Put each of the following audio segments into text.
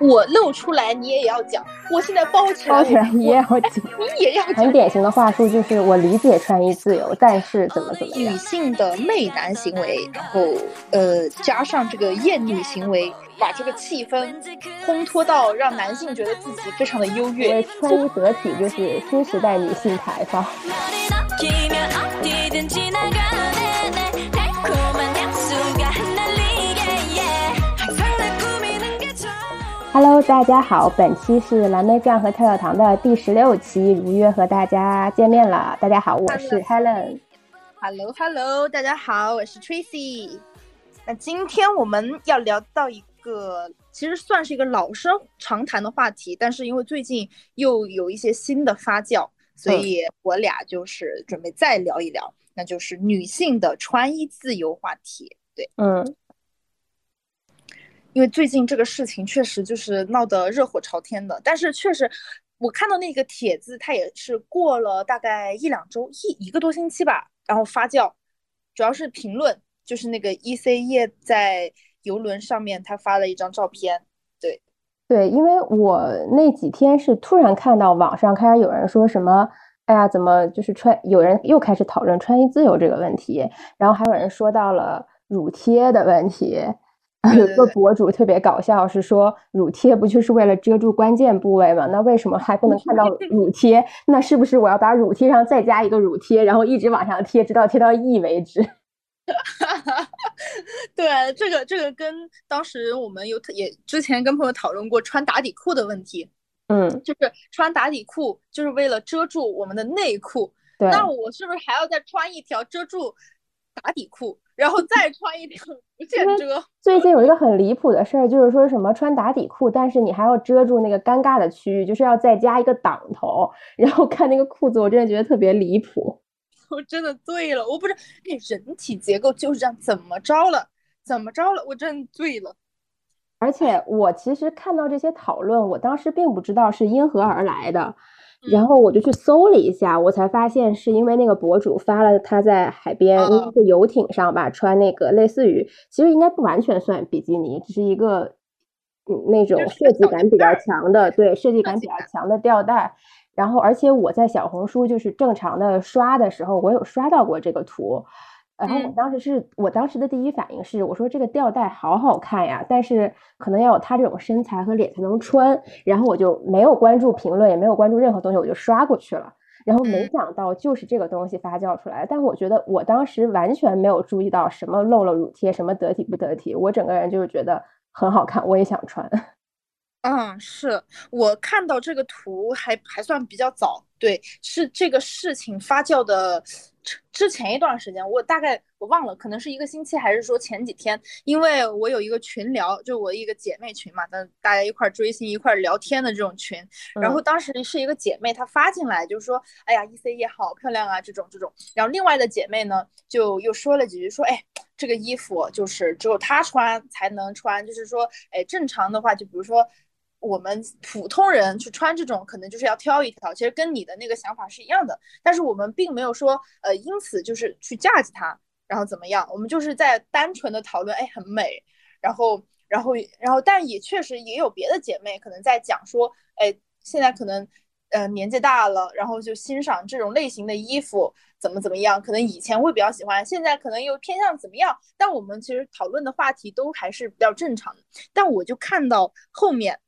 我露出来你也要讲，我现在包起来包起来你也要讲，你也要讲。很典型的话术就是我理解穿衣自由，但是怎么怎么样。女性的媚男行为，然后呃加上这个艳女行为，把这个气氛烘托到让男性觉得自己非常的优越。穿衣得体就是新时代女性抬放。Hello，大家好，本期是蓝莓酱和跳跳糖的第十六期，如约和大家见面了。大家好，我是 Helen。Hello，Hello，大家好，我是 Tracy。那今天我们要聊到一个，其实算是一个老生常谈的话题，但是因为最近又有一些新的发酵，所以我俩就是准备再聊一聊，那就是女性的穿衣自由话题。对，嗯。因为最近这个事情确实就是闹得热火朝天的，但是确实，我看到那个帖子，它也是过了大概一两周，一一个多星期吧，然后发酵，主要是评论，就是那个 E C 叶在游轮上面，他发了一张照片，对，对，因为我那几天是突然看到网上开始有人说什么，哎呀，怎么就是穿，有人又开始讨论穿衣自由这个问题，然后还有人说到了乳贴的问题。有一个博主特别搞笑，是说乳贴不就是为了遮住关键部位吗？那为什么还不能看到 乳贴？那是不是我要把乳贴上再加一个乳贴，然后一直往上贴，直到贴到 E 为止？对，这个这个跟当时我们有也之前跟朋友讨论过穿打底裤的问题，嗯，就是穿打底裤就是为了遮住我们的内裤，对，那我是不是还要再穿一条遮住打底裤？然后再穿一条不见遮。最近有一个很离谱的事儿，就是说什么穿打底裤，但是你还要遮住那个尴尬的区域，就是要再加一个挡头。然后看那个裤子，我真的觉得特别离谱。我真的醉了，我不是，那人体结构就是这样，怎么着了？怎么着了？我真醉了。而且我其实看到这些讨论，我当时并不知道是因何而来的。然后我就去搜了一下，我才发现是因为那个博主发了他在海边，应该是游艇上吧，穿那个类似于，其实应该不完全算比基尼，只是一个嗯那种设计感比较强的，对，设计感比较强的吊带。然后而且我在小红书就是正常的刷的时候，我有刷到过这个图。然后我当时是我当时的第一反应是，我说这个吊带好好看呀，但是可能要有他这种身材和脸才能穿。然后我就没有关注评论，也没有关注任何东西，我就刷过去了。然后没想到就是这个东西发酵出来，但我觉得我当时完全没有注意到什么露了乳贴，什么得体不得体，我整个人就是觉得很好看，我也想穿。嗯，是我看到这个图还还算比较早，对，是这个事情发酵的。之前一段时间，我大概我忘了，可能是一个星期，还是说前几天？因为我有一个群聊，就我一个姐妹群嘛，那大家一块追星、一块聊天的这种群。然后当时是一个姐妹，她发进来，就是说，哎呀，E C E 好漂亮啊，这种这种。然后另外的姐妹呢，就又说了几句，说，哎，这个衣服就是只有她穿才能穿，就是说，哎，正常的话，就比如说。我们普通人去穿这种，可能就是要挑一挑，其实跟你的那个想法是一样的。但是我们并没有说，呃，因此就是去架子它，然后怎么样？我们就是在单纯的讨论，哎，很美。然后，然后，然后，但也确实也有别的姐妹可能在讲说，哎，现在可能，呃，年纪大了，然后就欣赏这种类型的衣服怎么怎么样？可能以前会比较喜欢，现在可能又偏向怎么样？但我们其实讨论的话题都还是比较正常的。但我就看到后面。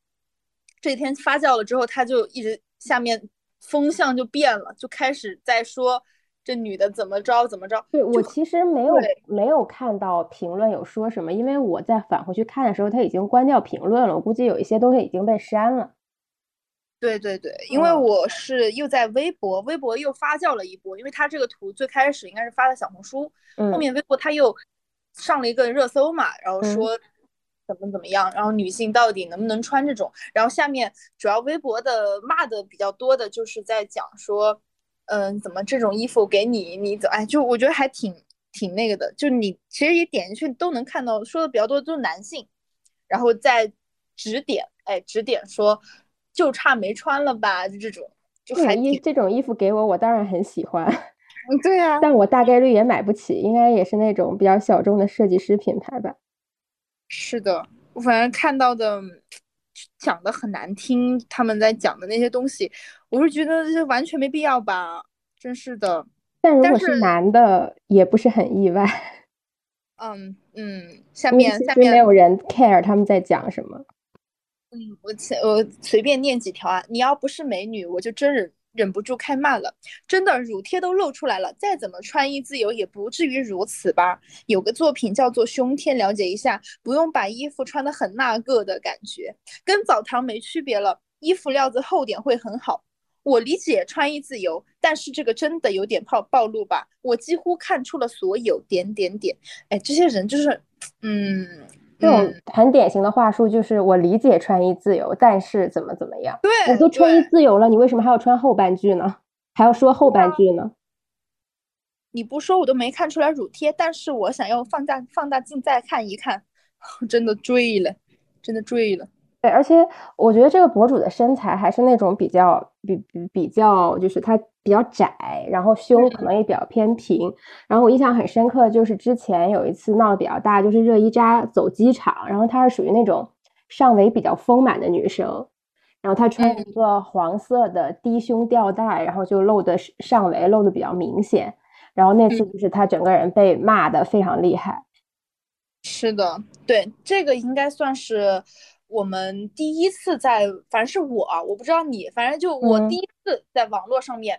这天发酵了之后，他就一直下面风向就变了，就开始在说这女的怎么着怎么着。对我其实没有没有看到评论有说什么，因为我在返回去看的时候，他已经关掉评论了。我估计有一些东西已经被删了。对对对，因为我是又在微博，微博又发酵了一波，因为他这个图最开始应该是发的小红书，后面微博他又上了一个热搜嘛，然后说。怎么怎么样？然后女性到底能不能穿这种？然后下面主要微博的骂的比较多的，就是在讲说，嗯，怎么这种衣服给你，你怎哎，就我觉得还挺挺那个的。就你其实也点进去都能看到，说的比较多都是男性，然后在指点，哎，指点说就差没穿了吧，就这种，就还衣这种衣服给我，我当然很喜欢。嗯，对呀，但我大概率也买不起，应该也是那种比较小众的设计师品牌吧。是的，我反正看到的讲的很难听，他们在讲的那些东西，我是觉得这完全没必要吧，真是的。但如果是男的，也不是很意外。嗯嗯，下面下面没有人 care 他们在讲什么。嗯，我我随便念几条啊。你要不是美女，我就真忍忍不住开骂了。真的，乳贴都露出来了，再怎么穿衣自由也不至于如此吧？有个作品叫做《胸贴》，了解一下，不用把衣服穿的很那个的感觉，跟澡堂没区别了。衣服料子厚点会很好。我理解穿衣自由，但是这个真的有点暴暴露吧？我几乎看出了所有点点点。哎，这些人就是，嗯，这种很典型的话术就是我理解穿衣自由，但是怎么怎么样？对，我都穿衣自由了，你为什么还要穿后半句呢？还要说后半句呢？你不说我都没看出来乳贴，但是我想要放大放大镜再看一看，真的醉了，真的醉了。对，而且我觉得这个博主的身材还是那种比较比比比较，就是他比较窄，然后胸可能也比较偏平。然后我印象很深刻，就是之前有一次闹得比较大，就是热依扎走机场，然后她是属于那种上围比较丰满的女生，然后她穿一个黄色的低胸吊带，然后就露的上围露的比较明显。然后那次就是她整个人被骂的非常厉害。是的，对，这个应该算是。我们第一次在，反正是我，我不知道你，反正就我第一次在网络上面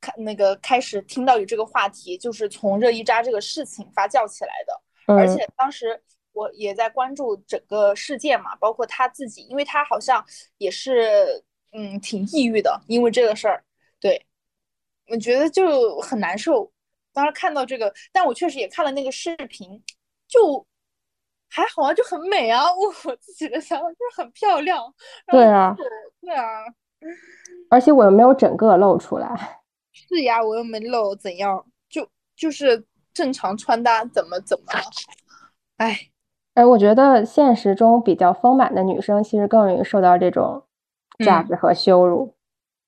看那个开始听到有这个话题，就是从热依扎这个事情发酵起来的。而且当时我也在关注整个事件嘛，包括他自己，因为他好像也是嗯挺抑郁的，因为这个事儿。对，我觉得就很难受。当时看到这个，但我确实也看了那个视频，就。还好啊，就很美啊！我我自己的想法就是很漂亮。对啊，对啊，而且我又没有整个露出来。是呀，我又没露，怎样？就就是正常穿搭，怎么怎么了？哎哎，我觉得现实中比较丰满的女生，其实更容易受到这种价值和羞辱。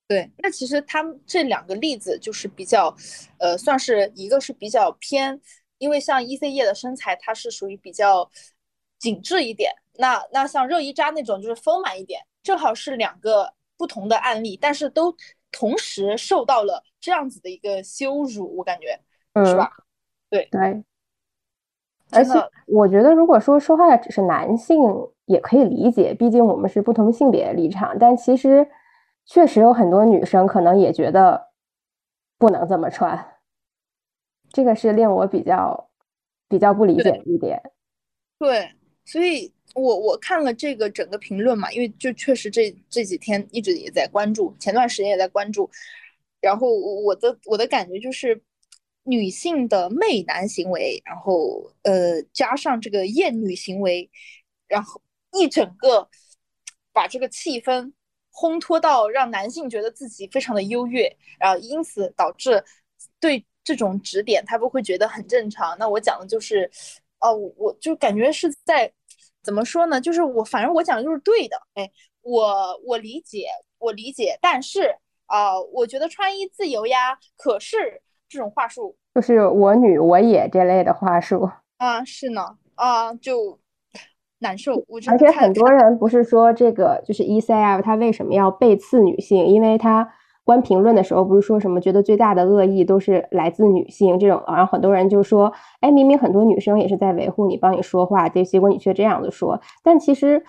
对，那其实他们这两个例子就是比较，呃，算是一个是比较偏，因为像 E C 叶的身材，它是属于比较。紧致一点，那那像热依扎那种就是丰满一点，正好是两个不同的案例，但是都同时受到了这样子的一个羞辱，我感觉是吧？对对。而且我觉得，如果说说话的只是男性，也可以理解，毕竟我们是不同性别的立场。但其实确实有很多女生可能也觉得不能这么穿，这个是令我比较比较不理解的一点。对。所以，我我看了这个整个评论嘛，因为就确实这这几天一直也在关注，前段时间也在关注，然后我的我的感觉就是，女性的媚男行为，然后呃加上这个厌女行为，然后一整个把这个气氛烘托到让男性觉得自己非常的优越，然后因此导致对这种指点他不会觉得很正常。那我讲的就是。哦，我就感觉是在怎么说呢？就是我反正我讲的就是对的。哎，我我理解，我理解，但是啊，我觉得穿衣自由呀。可是这种话术，就是我女我也这类的话术 啊，是呢啊，就难受。我而且很多人不是说这个就是 E C F 他为什么要背刺女性？因为他。关评论的时候不是说什么觉得最大的恶意都是来自女性这种，然后很多人就说，哎，明明很多女生也是在维护你，帮你说话，结结果你却这样子说。但其实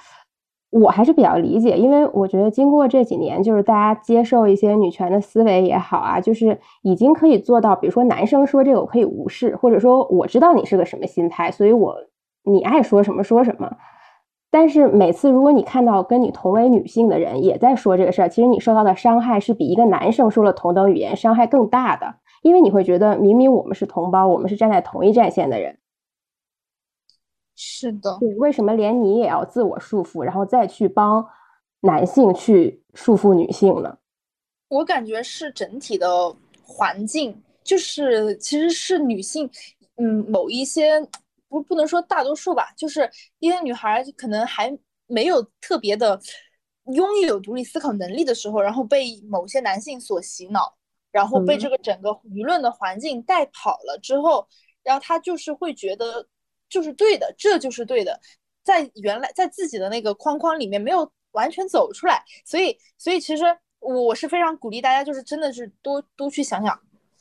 我还是比较理解，因为我觉得经过这几年，就是大家接受一些女权的思维也好啊，就是已经可以做到，比如说男生说这个我可以无视，或者说我知道你是个什么心态，所以我你爱说什么说什么。但是每次，如果你看到跟你同为女性的人也在说这个事儿，其实你受到的伤害是比一个男生说了同等语言伤害更大的，因为你会觉得明明我们是同胞，我们是站在同一战线的人。是的，对，为什么连你也要自我束缚，然后再去帮男性去束缚女性呢？我感觉是整体的环境，就是其实是女性，嗯，某一些。不不能说大多数吧，就是一些女孩可能还没有特别的拥有独立思考能力的时候，然后被某些男性所洗脑，然后被这个整个舆论的环境带跑了之后，然后她就是会觉得就是对的，这就是对的，在原来在自己的那个框框里面没有完全走出来。所以，所以其实我是非常鼓励大家，就是真的是多多去想想，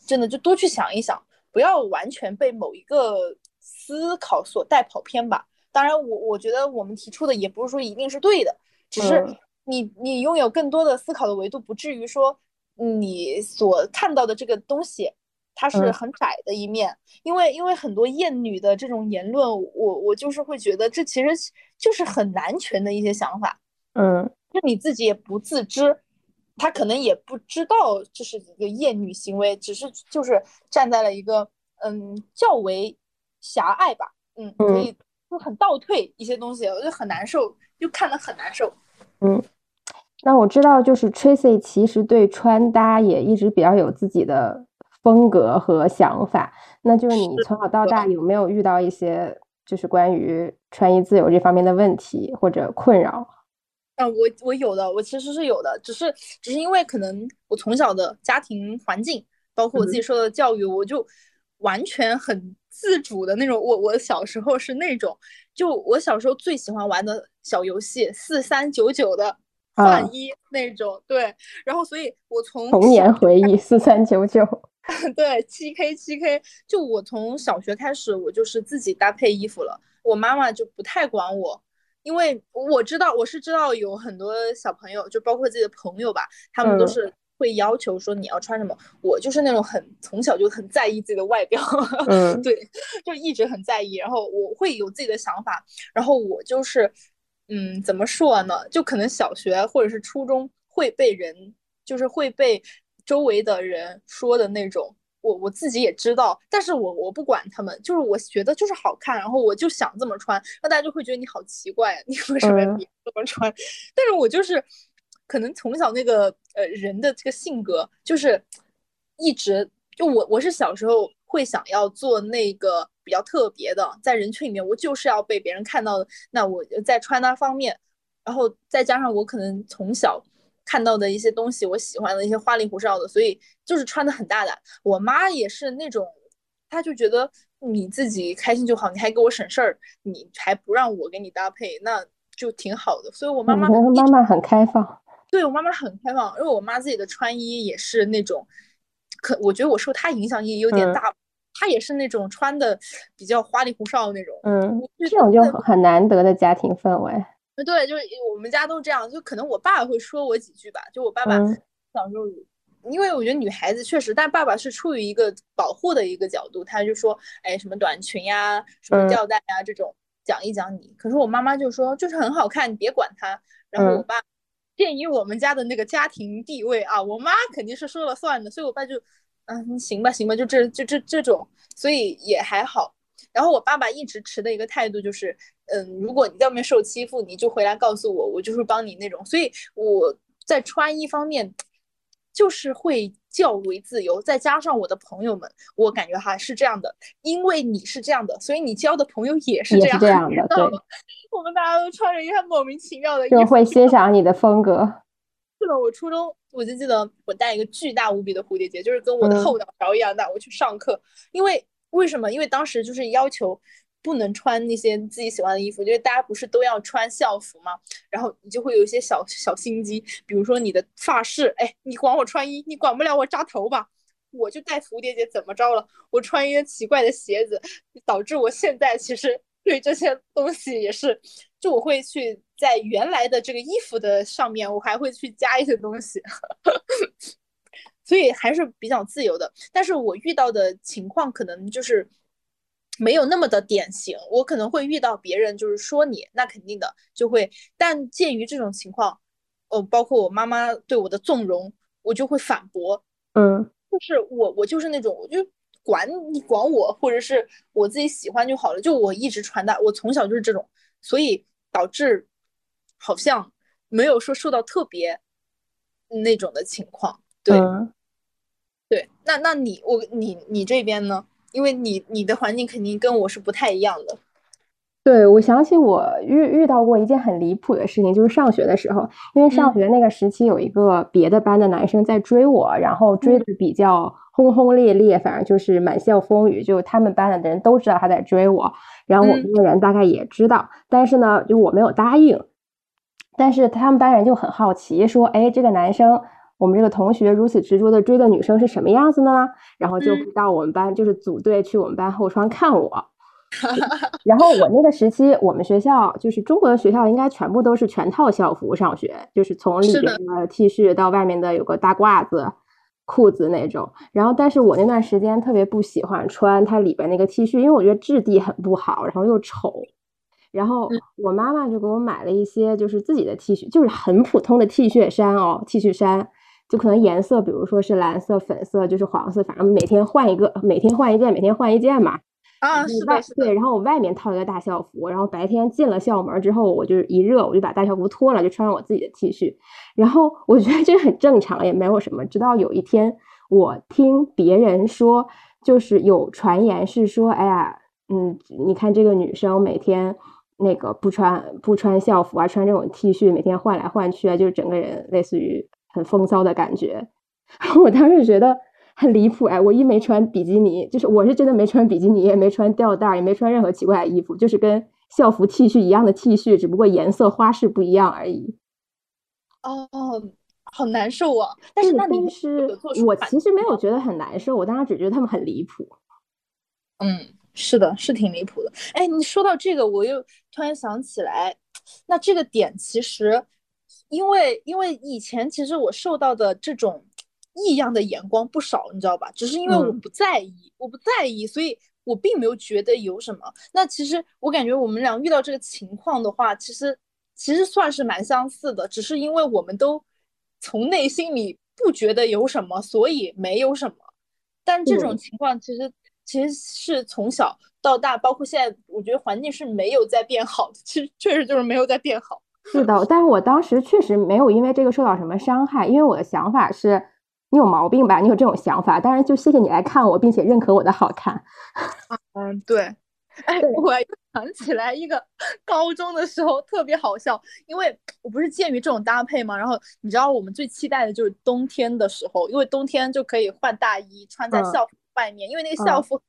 真的就多去想一想，不要完全被某一个思考所带跑偏吧。当然，我我觉得我们提出的也不是说一定是对的，只是你你拥有更多的思考的维度，不至于说你所看到的这个东西。它是很窄的一面，因为因为很多厌女的这种言论，我我就是会觉得这其实就是很男权的一些想法，嗯，就你自己也不自知，他可能也不知道这是一个厌女行为，只是就是站在了一个嗯较为狭隘吧，嗯，可以就很倒退一些东西，我就很难受，就看得很难受，嗯，那我知道就是 Tracy 其实对穿搭也一直比较有自己的。风格和想法，那就是你从小到大有没有遇到一些就是关于穿衣自由这方面的问题或者困扰？啊，我我有的，我其实是有的，只是只是因为可能我从小的家庭环境，包括我自己受的教育，我就完全很自主的那种。我我小时候是那种，就我小时候最喜欢玩的小游戏四三九九的换衣那种，对，然后所以我从童年回忆四三九九。对，七 K 七 K，就我从小学开始，我就是自己搭配衣服了。我妈妈就不太管我，因为我知道我是知道有很多小朋友，就包括自己的朋友吧，他们都是会要求说你要穿什么。我就是那种很从小就很在意自己的外表，嗯，对，就一直很在意。然后我会有自己的想法，然后我就是，嗯，怎么说呢？就可能小学或者是初中会被人，就是会被。周围的人说的那种，我我自己也知道，但是我我不管他们，就是我觉得就是好看，然后我就想这么穿，那大家就会觉得你好奇怪，你为什么要这么穿？但是我就是可能从小那个呃人的这个性格，就是一直就我我是小时候会想要做那个比较特别的，在人群里面我就是要被别人看到的，那我在穿搭方面，然后再加上我可能从小。看到的一些东西，我喜欢的一些花里胡哨的，所以就是穿的很大胆。我妈也是那种，她就觉得你自己开心就好，你还给我省事儿，你还不让我给你搭配，那就挺好的。所以我妈妈妈妈很开放，对我妈妈很开放，因为我妈自己的穿衣也是那种，可我觉得我受她影响也有点大，她也是那种穿的比较花里胡哨的那种，嗯，这种就很难得的家庭氛围。对，就是我们家都这样，就可能我爸会说我几句吧。就我爸爸小时候，因为我觉得女孩子确实，但爸爸是出于一个保护的一个角度，他就说，哎，什么短裙呀，什么吊带呀，这种讲一讲你。可是我妈妈就说，就是很好看，你别管他。然后我爸鉴于我们家的那个家庭地位啊，我妈肯定是说了算的，所以我爸就，嗯，行吧，行吧，就这就这这种，所以也还好。然后我爸爸一直持的一个态度就是，嗯，如果你在外面受欺负，你就回来告诉我，我就是帮你那种。所以我在穿衣方面，就是会较为自由。再加上我的朋友们，我感觉哈是这样的，因为你是这样的，所以你交的朋友也是这样这样的。对，我们大家都穿着一很莫名其妙的衣服，就会欣赏你的风格。是的，我初中我就记得我戴一个巨大无比的蝴蝶结，就是跟我的后脑勺一样大，我去上课，因为。为什么？因为当时就是要求不能穿那些自己喜欢的衣服，因为大家不是都要穿校服吗？然后你就会有一些小小心机，比如说你的发饰，哎，你管我穿衣，你管不了我扎头吧？我就戴蝴蝶结，怎么着了？我穿一些奇怪的鞋子，导致我现在其实对这些东西也是，就我会去在原来的这个衣服的上面，我还会去加一些东西。所以还是比较自由的，但是我遇到的情况可能就是没有那么的典型。我可能会遇到别人就是说你，那肯定的就会。但鉴于这种情况，哦，包括我妈妈对我的纵容，我就会反驳。嗯，就是我，我就是那种，我就管你管我，或者是我自己喜欢就好了。就我一直传达，我从小就是这种，所以导致好像没有说受到特别那种的情况。对。对，那那你我你你这边呢？因为你你的环境肯定跟我是不太一样的。对，我想起我遇遇到过一件很离谱的事情，就是上学的时候，因为上学那个时期有一个别的班的男生在追我，然后追的比较轰轰烈烈，反正就是满校风雨，就他们班的人都知道他在追我，然后我们的人大概也知道，但是呢，就我没有答应。但是他们班人就很好奇，说：“哎，这个男生，我们这个同学如此执着的追的女生是什么样子呢？”然后就到我们班，就是组队去我们班后窗看我。然后我那个时期，我们学校就是中国的学校，应该全部都是全套校服上学，就是从里边的 T 恤到外面的有个大褂子、裤子那种。然后，但是我那段时间特别不喜欢穿它里边那个 T 恤，因为我觉得质地很不好，然后又丑。然后我妈妈就给我买了一些，就是自己的 T 恤，就是很普通的 T 恤衫哦，T 恤衫，就可能颜色，比如说是蓝色、粉色，就是黄色，反正每天换一个，每天换一件，每天换一件嘛。啊，是的，对，然后我外面套一个大校服，然后白天进了校门之后，我就一热，我就把大校服脱了，就穿上我自己的 T 恤，然后我觉得这很正常，也没有什么。直到有一天，我听别人说，就是有传言是说，哎呀，嗯，你看这个女生每天那个不穿不穿校服啊，穿这种 T 恤，每天换来换去啊，就是整个人类似于很风骚的感觉。我当时觉得。很离谱哎！我一没穿比基尼，就是我是真的没穿比基尼，也没穿吊带，也没穿任何奇怪的衣服，就是跟校服 T 恤一样的 T 恤，只不过颜色花式不一样而已。哦，好难受啊！但是那你是我其实没有觉得很难受，我当时只觉得他们很离谱。嗯，是的，是挺离谱的。哎，你说到这个，我又突然想起来，那这个点其实，因为因为以前其实我受到的这种。异样的眼光不少，你知道吧？只是因为我不在意，我不在意，所以我并没有觉得有什么。那其实我感觉我们俩遇到这个情况的话，其实其实算是蛮相似的，只是因为我们都从内心里不觉得有什么，所以没有什么。但这种情况其实其实是从小到大，包括现在，我觉得环境是没有在变好的，其实确实就是没有在变好。是的，但是我当时确实没有因为这个受到什么伤害，因为我的想法是。你有毛病吧？你有这种想法，当然就谢谢你来看我，并且认可我的好看。嗯，对。哎，我想起来一个高中的时候特别好笑，因为我不是鉴于这种搭配嘛，然后你知道我们最期待的就是冬天的时候，因为冬天就可以换大衣穿在校服外面，因为那个校服小，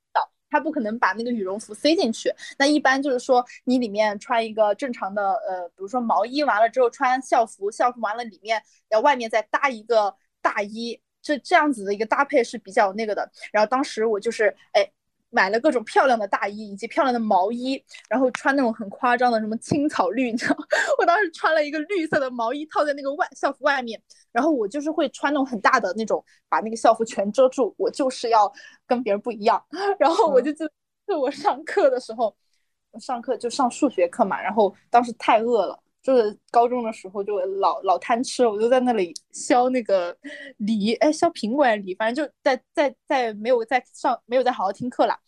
它不可能把那个羽绒服塞进去。那一般就是说你里面穿一个正常的，呃，比如说毛衣，完了之后穿校服，校服完了里面要外面再搭一个大衣。这这样子的一个搭配是比较那个的，然后当时我就是哎买了各种漂亮的大衣以及漂亮的毛衣，然后穿那种很夸张的什么青草绿，你知道，我当时穿了一个绿色的毛衣套在那个外校服外面，然后我就是会穿那种很大的那种把那个校服全遮住，我就是要跟别人不一样，然后我就就就我上课的时候，上课就上数学课嘛，然后当时太饿了。就是高中的时候就老老贪吃，我就在那里削那个梨，哎，削苹果还是梨，反正就在在在没有在上没有在好好听课了。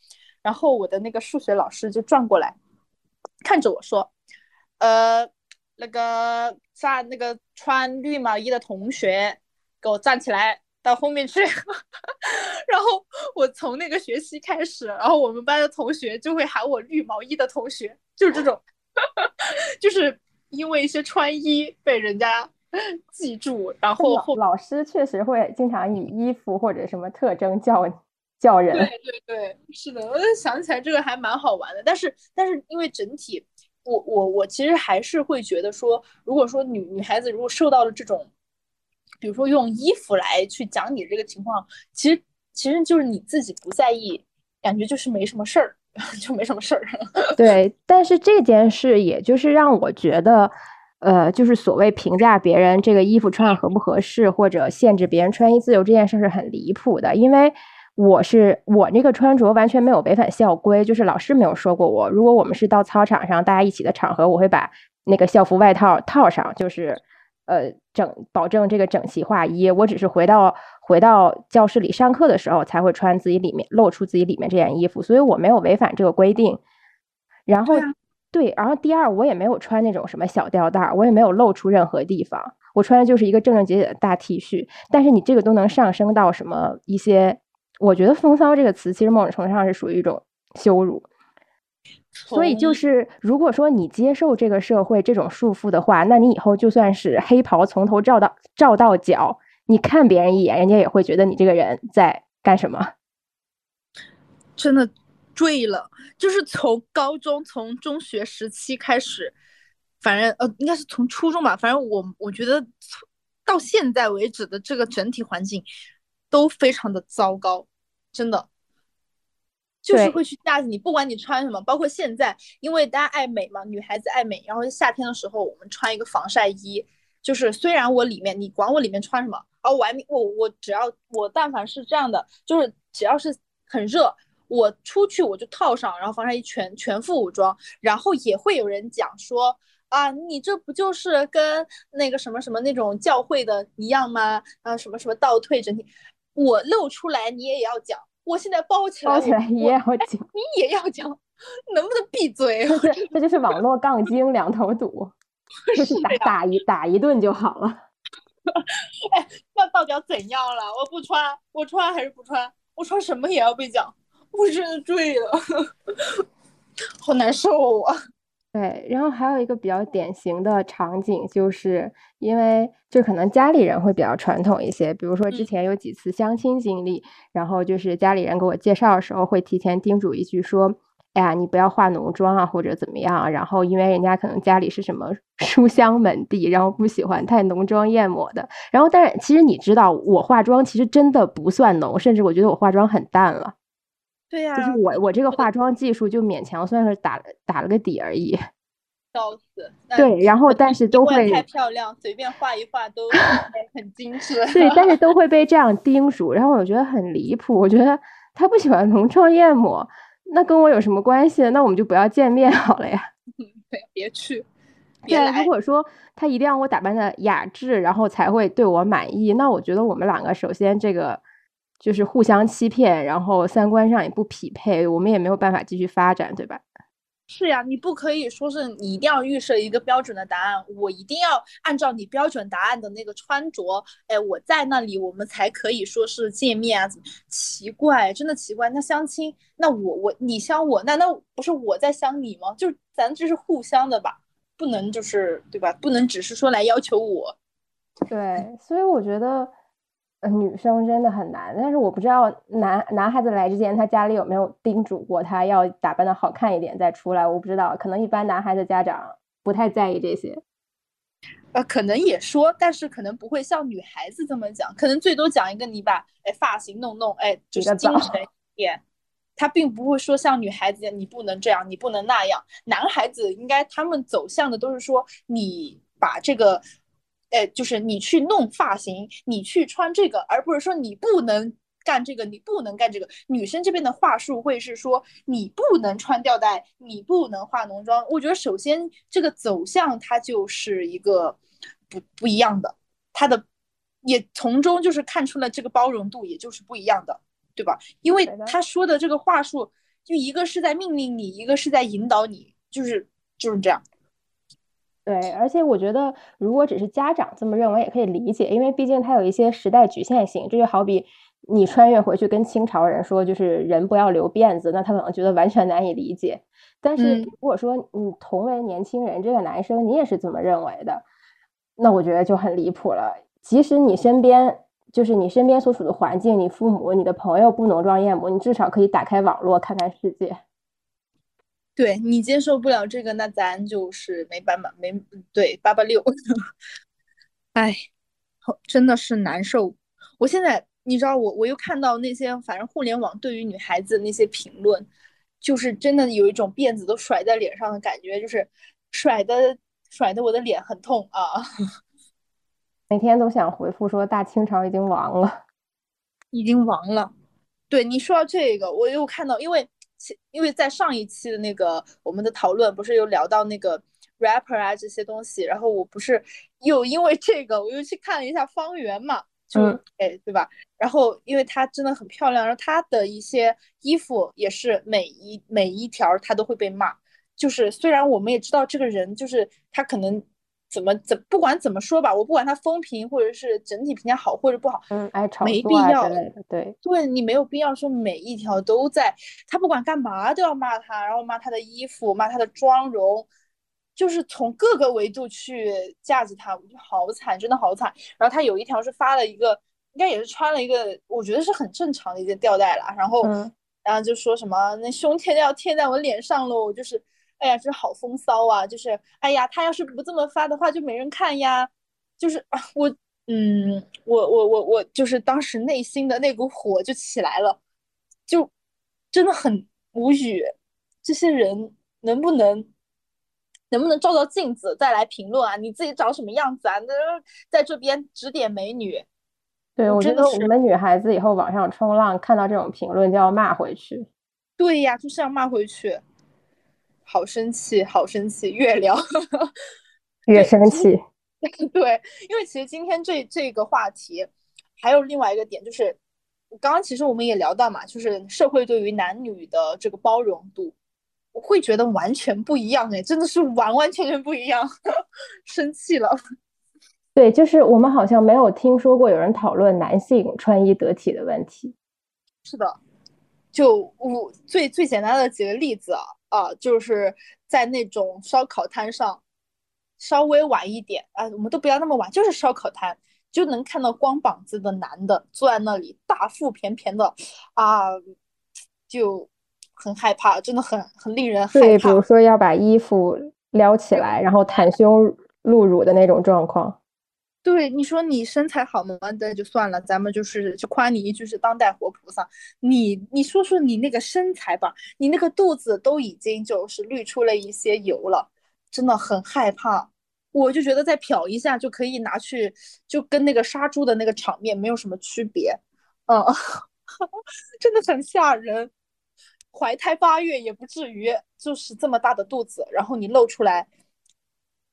然后我的那个数学老师就转过来，看着我说：“呃，那个站那个穿绿毛衣的同学，给我站起来到后面去。”然后我从那个学期开始，然后我们班的同学就会喊我绿毛衣的同学，就是这种，就是。因为一些穿衣被人家 记住，然后老师确实会经常以衣服或者什么特征叫叫人。对对对，是的，我就想起来这个还蛮好玩的。但是但是因为整体，我我我其实还是会觉得说，如果说女女孩子如果受到了这种，比如说用衣服来去讲你这个情况，其实其实就是你自己不在意，感觉就是没什么事儿。就没什么事儿，对。但是这件事，也就是让我觉得，呃，就是所谓评价别人这个衣服穿上合不合适，或者限制别人穿衣自由这件事是很离谱的。因为我是我那个穿着完全没有违反校规，就是老师没有说过我。如果我们是到操场上大家一起的场合，我会把那个校服外套套上，就是。呃，整保证这个整齐划一。我只是回到回到教室里上课的时候，才会穿自己里面露出自己里面这件衣服，所以我没有违反这个规定。然后，对，然后第二，我也没有穿那种什么小吊带，我也没有露出任何地方，我穿的就是一个正正经经的大 T 恤。但是你这个都能上升到什么一些？我觉得“风骚”这个词，其实某种程度上是属于一种羞辱。所以就是，如果说你接受这个社会这种束缚的话，那你以后就算是黑袍从头罩到罩到脚，你看别人一眼，人家也会觉得你这个人在干什么。真的，醉了，就是从高中从中学时期开始，反正呃，应该是从初中吧。反正我我觉得到现在为止的这个整体环境都非常的糟糕，真的。就是会去架子你，不管你穿什么，包括现在，因为大家爱美嘛，女孩子爱美，然后夏天的时候我们穿一个防晒衣，就是虽然我里面你管我里面穿什么，而我我我只要我但凡是这样的，就是只要是很热，我出去我就套上，然后防晒衣全全副武装，然后也会有人讲说啊，你这不就是跟那个什么什么那种教会的一样吗？啊，什么什么倒退整体，我露出来你也要讲。我现在包起来，包起来也要讲，你也要讲，能不能闭嘴？这就是网络杠精两头堵，就是打打一打一顿就好了。哎，那到底要怎样了？我不穿，我穿还是不穿？我穿什么也要被讲，我真的醉了，好难受啊！对，然后还有一个比较典型的场景，就是因为就可能家里人会比较传统一些，比如说之前有几次相亲经历，然后就是家里人给我介绍的时候，会提前叮嘱一句说：“哎呀，你不要化浓妆啊，或者怎么样。”然后因为人家可能家里是什么书香门第，然后不喜欢太浓妆艳抹的。然后，但是其实你知道，我化妆其实真的不算浓，甚至我觉得我化妆很淡了。对呀，就是我我这个化妆技术就勉强算是打打了个底而已。笑死！对，然后但是都会太漂亮，随便画一画都 很精致。对，但是都会被这样叮嘱，然后我觉得很离谱。我觉得他不喜欢浓妆艳抹，那跟我有什么关系？那我们就不要见面好了呀。对，别去。对，如果说他一定要我打扮的雅致，然后才会对我满意，那我觉得我们两个首先这个。就是互相欺骗，然后三观上也不匹配，我们也没有办法继续发展，对吧？是呀，你不可以说是你一定要预设一个标准的答案，我一定要按照你标准答案的那个穿着，哎，我在那里我们才可以说是见面啊？怎么奇怪？真的奇怪。那相亲，那我我你相我，难道不是我在相你吗？就咱这是互相的吧？不能就是对吧？不能只是说来要求我。对，所以我觉得。女生真的很难，但是我不知道男男孩子来之前，他家里有没有叮嘱过他要打扮的好看一点再出来。我不知道，可能一般男孩子家长不太在意这些。呃，可能也说，但是可能不会像女孩子这么讲，可能最多讲一个你把哎发型弄弄，哎就是精神一点。他并不会说像女孩子你不能这样，你不能那样。男孩子应该他们走向的都是说你把这个。哎，就是你去弄发型，你去穿这个，而不是说你不能干这个，你不能干这个。女生这边的话术会是说你不能穿吊带，你不能化浓妆。我觉得首先这个走向它就是一个不不一样的，它的也从中就是看出了这个包容度，也就是不一样的，对吧？因为他说的这个话术，就一个是在命令你，一个是在引导你，就是就是这样。对，而且我觉得，如果只是家长这么认为，也可以理解，因为毕竟它有一些时代局限性。这就好比你穿越回去跟清朝人说，就是人不要留辫子，那他可能觉得完全难以理解。但是如果说你同为年轻人，这个男生你也是这么认为的，那我觉得就很离谱了。即使你身边就是你身边所处的环境，你父母、你的朋友不浓妆艳抹，你至少可以打开网络看看世界。对你接受不了这个，那咱就是没办法，没对八八六。哎，真的是难受。我现在你知道，我我又看到那些，反正互联网对于女孩子那些评论，就是真的有一种辫子都甩在脸上的感觉，就是甩的甩的我的脸很痛啊。每天都想回复说大清朝已经亡了，已经亡了。对你说到这个，我又看到，因为。因为在上一期的那个我们的讨论，不是有聊到那个 rapper 啊这些东西，然后我不是又因为这个我又去看了一下方圆嘛，就哎对吧？然后因为她真的很漂亮，然后她的一些衣服也是每一每一条她都会被骂，就是虽然我们也知道这个人就是她可能。怎么怎不管怎么说吧，我不管他风评或者是整体评价好或者不好，嗯，哎，没必要，对，对你没有必要说每一条都在，他不管干嘛都要骂他，然后骂他的衣服，骂他的妆容，就是从各个维度去架子他，我觉得好惨，真的好惨。然后他有一条是发了一个，应该也是穿了一个，我觉得是很正常的一件吊带了，然后，然后就说什么那胸贴要贴在我脸上喽，就是。哎呀，这好风骚啊！就是哎呀，他要是不这么发的话，就没人看呀。就是我，嗯，我我我我，就是当时内心的那股火就起来了，就真的很无语。这些人能不能能不能照照镜子再来评论啊？你自己长什么样子啊？那在这边指点美女。对，我觉得我们女孩子以后网上冲浪看到这种评论就要骂回去。对呀，就是要骂回去。好生气，好生气，越聊 越生气。对，因为其实今天这这个话题还有另外一个点，就是刚刚其实我们也聊到嘛，就是社会对于男女的这个包容度，我会觉得完全不一样哎，真的是完完全全不一样，生气了。对，就是我们好像没有听说过有人讨论男性穿衣得体的问题。是的，就我最最简单的几个例子啊啊，就是在那种烧烤摊上，稍微晚一点啊，我们都不要那么晚，就是烧烤摊就能看到光膀子的男的坐在那里，大腹便便的啊，就很害怕，真的很很令人害怕。对，比如说要把衣服撩起来，然后袒胸露乳的那种状况。对，你说你身材好吗？那就算了，咱们就是就夸你一句是当代活菩萨。你你说说你那个身材吧，你那个肚子都已经就是滤出了一些油了，真的很害怕。我就觉得再瞟一下就可以拿去，就跟那个杀猪的那个场面没有什么区别。嗯，真的很吓人。怀胎八月也不至于，就是这么大的肚子，然后你露出来，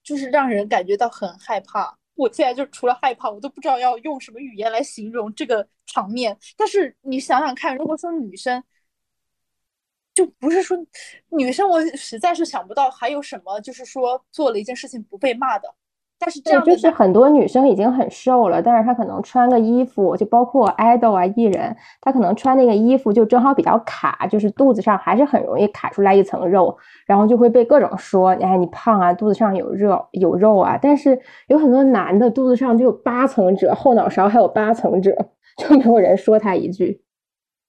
就是让人感觉到很害怕。我现在就除了害怕，我都不知道要用什么语言来形容这个场面。但是你想想看，如果说女生，就不是说女生，我实在是想不到还有什么，就是说做了一件事情不被骂的。但是这样就是很多女生已经很瘦了，但是她可能穿个衣服，就包括 idol 啊艺人，她可能穿那个衣服就正好比较卡，就是肚子上还是很容易卡出来一层肉，然后就会被各种说，哎你胖啊，肚子上有肉有肉啊。但是有很多男的肚子上就有八层褶，后脑勺还有八层褶，就没有人说他一句。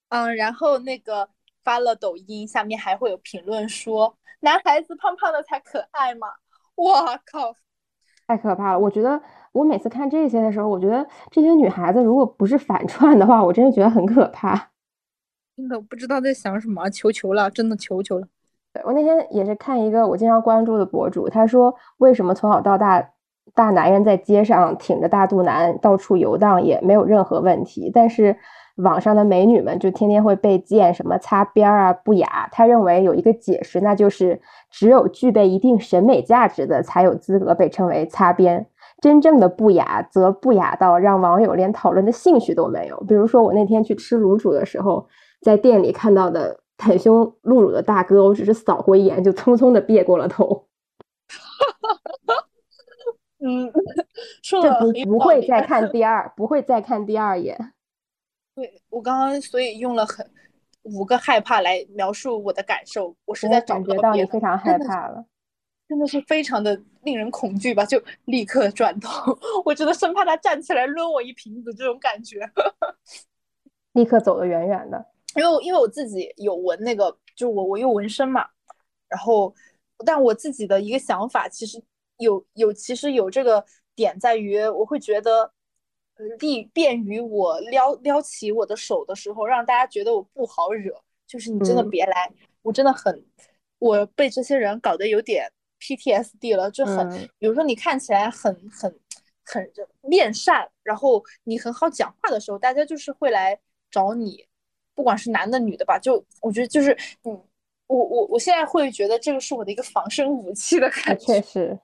嗯，然后那个发了抖音，下面还会有评论说，男孩子胖胖的才可爱嘛。哇靠！太可怕了！我觉得我每次看这些的时候，我觉得这些女孩子如果不是反串的话，我真的觉得很可怕。真的不知道在想什么，求求了，真的求求了。对我那天也是看一个我经常关注的博主，他说为什么从小到大大男人在街上挺着大肚腩到处游荡也没有任何问题，但是。网上的美女们就天天会被见什么擦边啊不雅，他认为有一个解释，那就是只有具备一定审美价值的才有资格被称为擦边，真正的不雅则不雅到让网友连讨论的兴趣都没有。比如说我那天去吃卤煮的时候，在店里看到的袒胸露乳的大哥，我只是扫过一眼就匆匆的别过了头。嗯，这不不会再看第二，不会再看第二眼。对我刚刚所以用了很五个害怕来描述我的感受，我实在找不到你非常害怕了，真的是非常的令人恐惧吧？就立刻转头，我真的生怕他站起来抡我一瓶子这种感觉，立刻走得远远的。因为因为我自己有纹那个，就我我有纹身嘛，然后但我自己的一个想法，其实有有其实有这个点在于，我会觉得。利便于我撩撩起我的手的时候，让大家觉得我不好惹。就是你真的别来，我真的很，我被这些人搞得有点 PTSD 了。就很，比如说你看起来很很很面善，然后你很好讲话的时候，大家就是会来找你，不管是男的女的吧。就我觉得就是，嗯，我我我现在会觉得这个是我的一个防身武器的感觉。确实，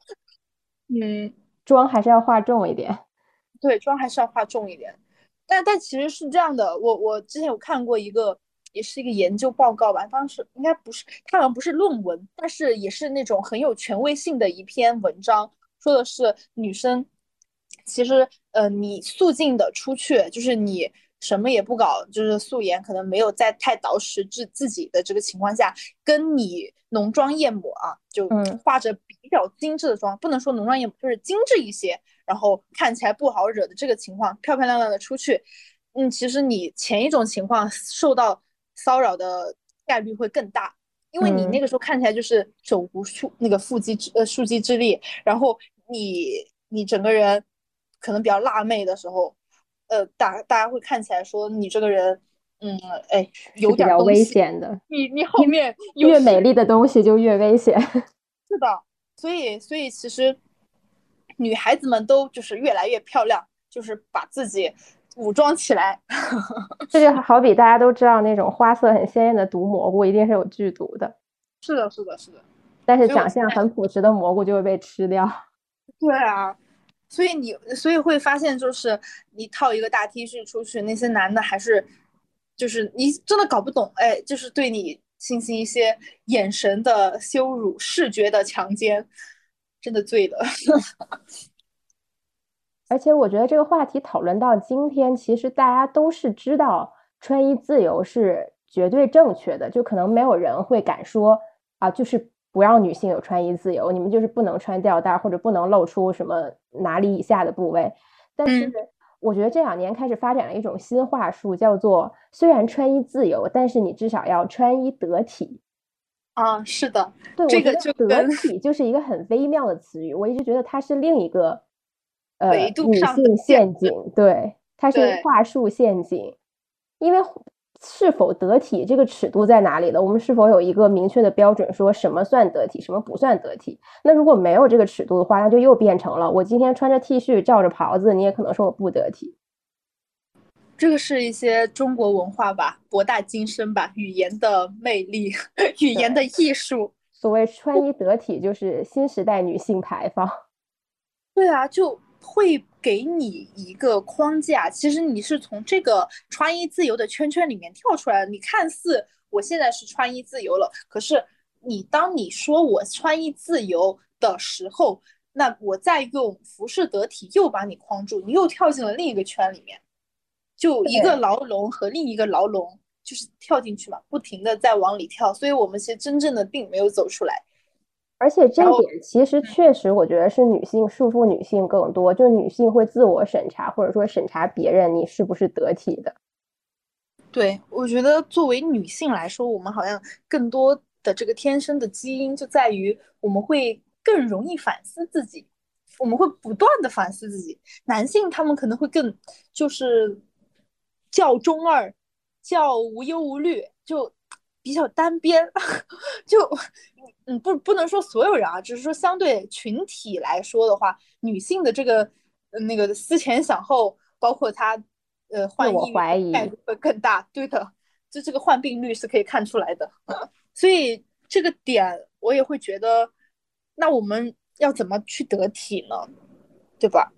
嗯，妆还是要化重一点。对妆还是要化重一点，但但其实是这样的，我我之前有看过一个，也是一个研究报告吧，当时应该不是，它好像不是论文，但是也是那种很有权威性的一篇文章，说的是女生，其实呃你素净的出去，就是你什么也不搞，就是素颜，可能没有在太捯饬自自己的这个情况下，跟你浓妆艳抹啊，就化着比较精致的妆，不能说浓妆艳抹，就是精致一些。然后看起来不好惹的这个情况，漂漂亮亮的出去，嗯，其实你前一种情况受到骚扰的概率会更大。因为你那个时候看起来就是手无缚那个缚鸡之呃束鸡之力，然后你你整个人可能比较辣妹的时候，呃，大大家会看起来说你这个人，嗯，哎，有点危险的。你你后面越美丽的东西就越危险。是的，所以所以其实女孩子们都就是越来越漂亮，就是把自己。武装起来，这就好比大家都知道那种花色很鲜艳的毒蘑菇一定是有剧毒的。是的，是的，是的。但是长相很朴实的蘑菇就会被吃掉。对啊，所以你所以会发现，就是你套一个大 T 恤出去，那些男的还是就是你真的搞不懂，哎，就是对你进行一些眼神的羞辱、视觉的强奸，真的醉了。而且我觉得这个话题讨论到今天，其实大家都是知道穿衣自由是绝对正确的，就可能没有人会敢说啊，就是不让女性有穿衣自由，你们就是不能穿吊带或者不能露出什么哪里以下的部位。但是我觉得这两年开始发展了一种新话术，叫做虽然穿衣自由，但是你至少要穿衣得体。啊，是的，对，这个就得体就是一个很微妙的词语，我一直觉得它是另一个。呃，女性陷阱，对，它是话术陷阱，因为是否得体这个尺度在哪里呢？我们是否有一个明确的标准，说什么算得体，什么不算得体？那如果没有这个尺度的话，那就又变成了我今天穿着 T 恤罩着袍子，你也可能说我不得体。这个是一些中国文化吧，博大精深吧，语言的魅力，语言的艺术。所谓穿衣得体，就是新时代女性牌坊。对啊，就。会给你一个框架，其实你是从这个穿衣自由的圈圈里面跳出来的。你看似我现在是穿衣自由了，可是你当你说我穿衣自由的时候，那我再用服饰得体又把你框住，你又跳进了另一个圈里面，就一个牢笼和另一个牢笼就是跳进去嘛，不停的在往里跳，所以我们其实真正的并没有走出来。而且这一点其实确实，我觉得是女性束缚女性更多，就女性会自我审查，或者说审查别人你是不是得体的。对，我觉得作为女性来说，我们好像更多的这个天生的基因就在于我们会更容易反思自己，我们会不断的反思自己。男性他们可能会更就是较中二，较无忧无虑，就比较单边，就。嗯，不，不能说所有人啊，只是说相对群体来说的话，女性的这个那个思前想后，包括她呃患抑郁概率会更大。对的，就这个患病率是可以看出来的。所以这个点我也会觉得，那我们要怎么去得体呢？对吧？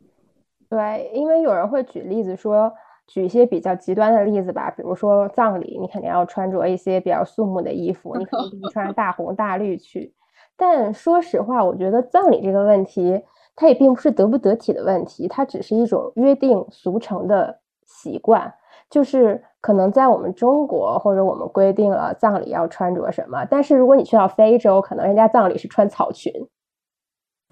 对，因为有人会举例子说。举一些比较极端的例子吧，比如说葬礼，你肯定要穿着一些比较肃穆的衣服，你肯定不穿大红大绿去。但说实话，我觉得葬礼这个问题，它也并不是得不得体的问题，它只是一种约定俗成的习惯。就是可能在我们中国，或者我们规定了葬礼要穿着什么，但是如果你去到非洲，可能人家葬礼是穿草裙。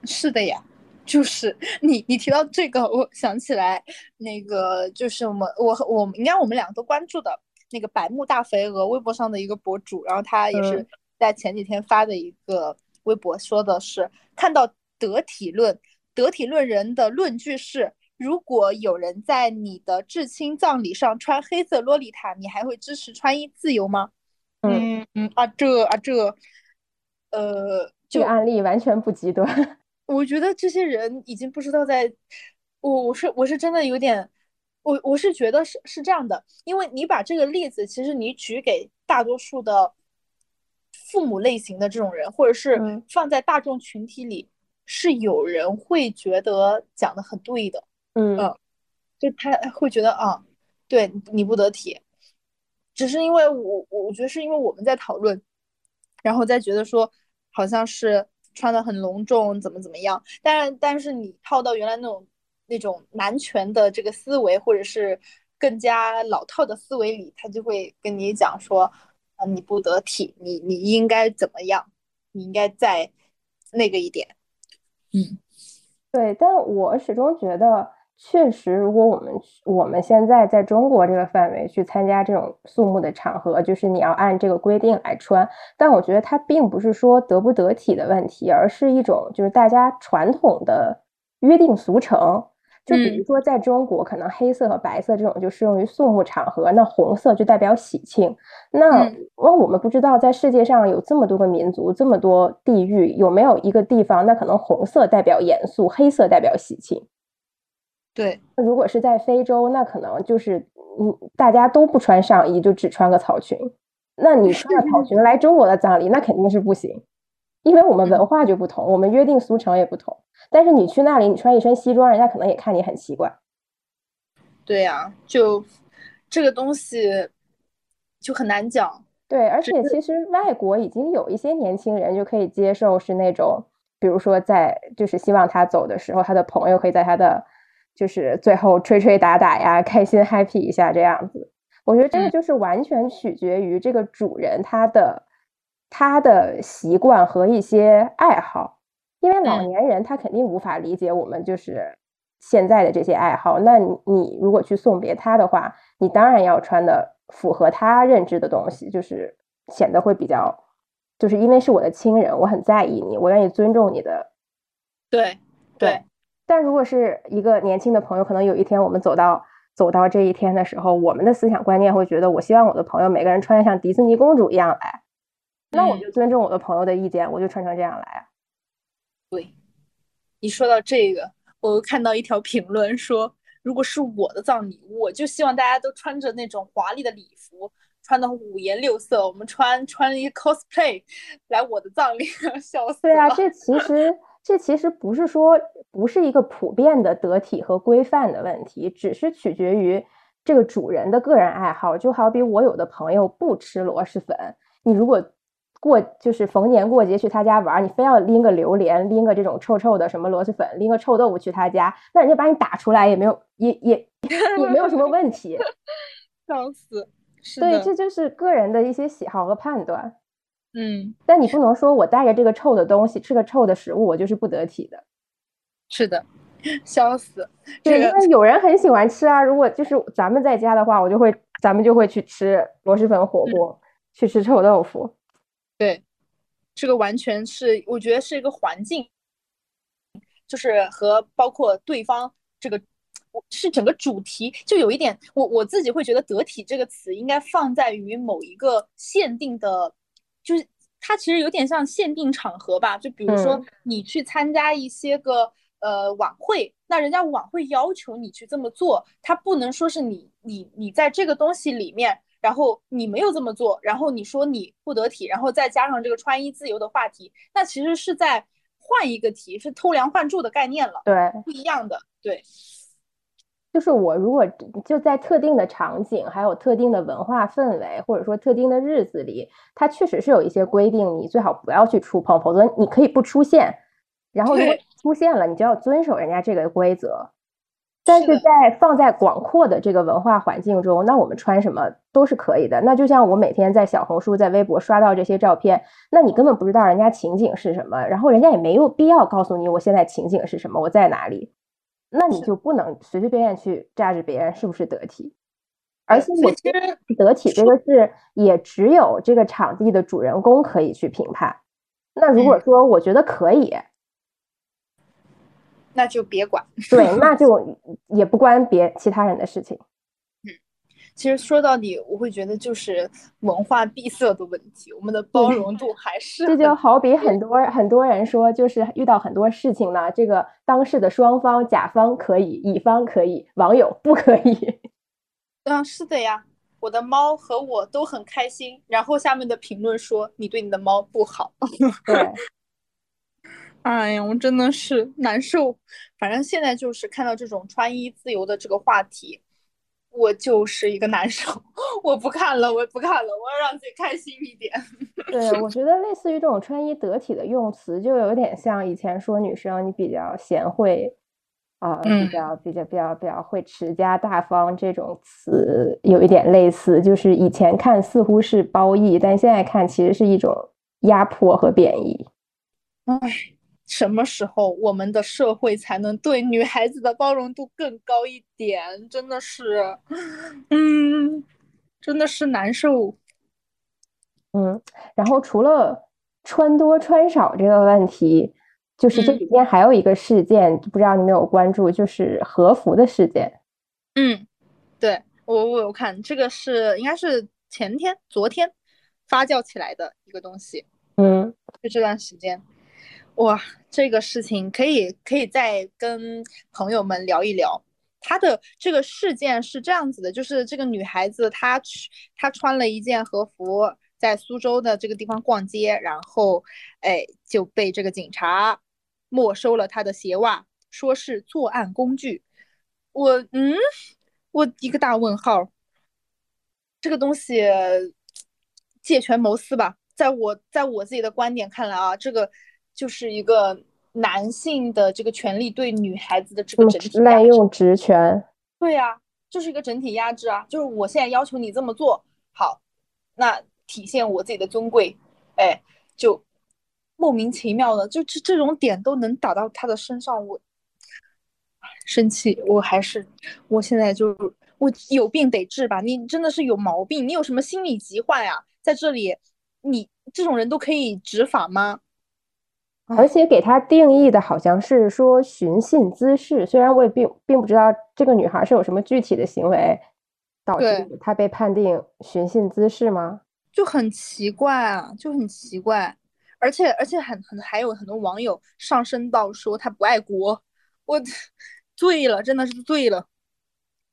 是的呀。就是你，你提到这个，我想起来那个，就是我们，我我应该我们两个都关注的那个百慕大肥鹅微博上的一个博主，然后他也是在前几天发的一个微博，说的是看到得体论，得体论人的论据是，如果有人在你的至亲葬礼上穿黑色洛丽塔，你还会支持穿衣自由吗？嗯嗯啊这啊这，呃，这个案例完全不极端。我觉得这些人已经不知道在，我我是我是真的有点，我我是觉得是是这样的，因为你把这个例子，其实你举给大多数的父母类型的这种人，或者是放在大众群体里，是有人会觉得讲的很对的，嗯，就他会觉得啊，对你不得体，只是因为我我我觉得是因为我们在讨论，然后再觉得说好像是。穿的很隆重，怎么怎么样？但是但是你套到原来那种那种男权的这个思维，或者是更加老套的思维里，他就会跟你讲说，啊，你不得体，你你应该怎么样？你应该再那个一点。嗯，对。但我始终觉得，确实，如果我们我们现在在中国这个范围去参加这种肃穆的场合，就是你要按这个规定来穿。但我觉得它并不是说得不得体的问题，而是一种就是大家传统的约定俗成。就比如说，在中国，可能黑色和白色这种就适用于肃穆场合，那红色就代表喜庆。那那我们不知道，在世界上有这么多个民族，这么多地域，有没有一个地方，那可能红色代表严肃，黑色代表喜庆。对，如果是在非洲，那可能就是嗯，大家都不穿上衣，就只穿个草裙。那你穿着草裙来中国的葬礼，那肯定是不行，因为我们文化就不同，我们约定俗成也不同。但是你去那里，你穿一身西装，人家可能也看你很奇怪。对呀，就这个东西就很难讲。对，而且其实外国已经有一些年轻人就可以接受，是那种，比如说在就是希望他走的时候，他的朋友可以在他的。就是最后吹吹打打呀，开心 happy 一下这样子。我觉得这个就是完全取决于这个主人他的他的习惯和一些爱好，因为老年人他肯定无法理解我们就是现在的这些爱好。那你如果去送别他的话，你当然要穿的符合他认知的东西，就是显得会比较，就是因为是我的亲人，我很在意你，我愿意尊重你的。对对。但如果是一个年轻的朋友，可能有一天我们走到走到这一天的时候，我们的思想观念会觉得，我希望我的朋友每个人穿像迪士尼公主一样来，那我就尊重我的朋友的意见，我就穿成这样来。对，你说到这个，我看到一条评论说，如果是我的葬礼，我就希望大家都穿着那种华丽的礼服，穿的五颜六色，我们穿穿一个 cosplay 来我的葬礼，笑死。对啊，这其实。这其实不是说不是一个普遍的得体和规范的问题，只是取决于这个主人的个人爱好。就好比我有的朋友不吃螺蛳粉，你如果过就是逢年过节去他家玩，你非要拎个榴莲，拎个这种臭臭的什么螺蛳粉，拎个臭豆腐去他家，那人家把你打出来也没有，也也 也没有什么问题。笑死！对，这就是个人的一些喜好和判断。嗯，但你不能说我带着这个臭的东西吃个臭的食物，我就是不得体的。是的，笑死。对，因为有人很喜欢吃啊。如果就是咱们在家的话，我就会，咱们就会去吃螺蛳粉火锅，去吃臭豆腐。对，这个完全是，我觉得是一个环境，就是和包括对方这个，是整个主题，就有一点，我我自己会觉得“得体”这个词应该放在于某一个限定的。就是它其实有点像限定场合吧，就比如说你去参加一些个呃晚会，那人家晚会要求你去这么做，它不能说是你你你在这个东西里面，然后你没有这么做，然后你说你不得体，然后再加上这个穿衣自由的话题，那其实是在换一个题，是偷梁换柱的概念了，对，不一样的，对。就是我如果就在特定的场景，还有特定的文化氛围，或者说特定的日子里，它确实是有一些规定，你最好不要去触碰，否则你可以不出现。然后如果出现了，你就要遵守人家这个规则。但是在放在广阔的这个文化环境中，那我们穿什么都是可以的。那就像我每天在小红书、在微博刷到这些照片，那你根本不知道人家情景是什么，然后人家也没有必要告诉你我现在情景是什么，我在哪里。那你就不能随随便便去榨着别人是不是得体，而且我觉得得体这个是也只有这个场地的主人公可以去评判。那如果说我觉得可以，那就别管。对，那 就也不关别其他人的事情。其实说到底，我会觉得就是文化闭塞的问题，我们的包容度还是这就好比很多很多人说，就是遇到很多事情呢，这个当事的双方，甲方可以，乙方可以，网友不可以。嗯，是的呀，我的猫和我都很开心，然后下面的评论说你对你的猫不好。对，哎呀，我真的是难受。反正现在就是看到这种穿衣自由的这个话题。我就是一个难受，我不看了，我不看了，我要让自己开心一点。对，我觉得类似于这种穿衣得体的用词，就有点像以前说女生你比较贤惠啊，比较比较比较比较会持家大方这种词，有一点类似。就是以前看似乎是褒义，但现在看其实是一种压迫和贬义。唉，什么时候我们的社会才能对女孩子的包容度更高一点？真的是，嗯，真的是难受。嗯，然后除了穿多穿少这个问题，就是这几天还有一个事件，不知道你没有关注，就是和服的事件。嗯，对我我有看，这个是应该是前天、昨天发酵起来的一个东西。嗯，就这段时间，哇，这个事情可以可以再跟朋友们聊一聊。他的这个事件是这样子的，就是这个女孩子她去她穿了一件和服，在苏州的这个地方逛街，然后哎就被这个警察没收了她的鞋袜，说是作案工具。我嗯，我一个大问号。这个东西借权谋私吧。在我在我自己的观点看来啊，这个就是一个男性的这个权利对女孩子的这个整体滥用职权。对呀，就是一个整体压制啊！就是我现在要求你这么做好，那体现我自己的尊贵，哎，就莫名其妙的，就这这种点都能打到他的身上，我生气。我还是我现在就我有病得治吧？你真的是有毛病，你有什么心理疾患呀？在这里。你这种人都可以执法吗？而且给他定义的好像是说寻衅滋事，虽然我也并并不知道这个女孩是有什么具体的行为导致她被判定寻衅滋事吗？就很奇怪啊，就很奇怪，而且而且很很还有很多网友上升到说她不爱国，我醉了，真的是醉了。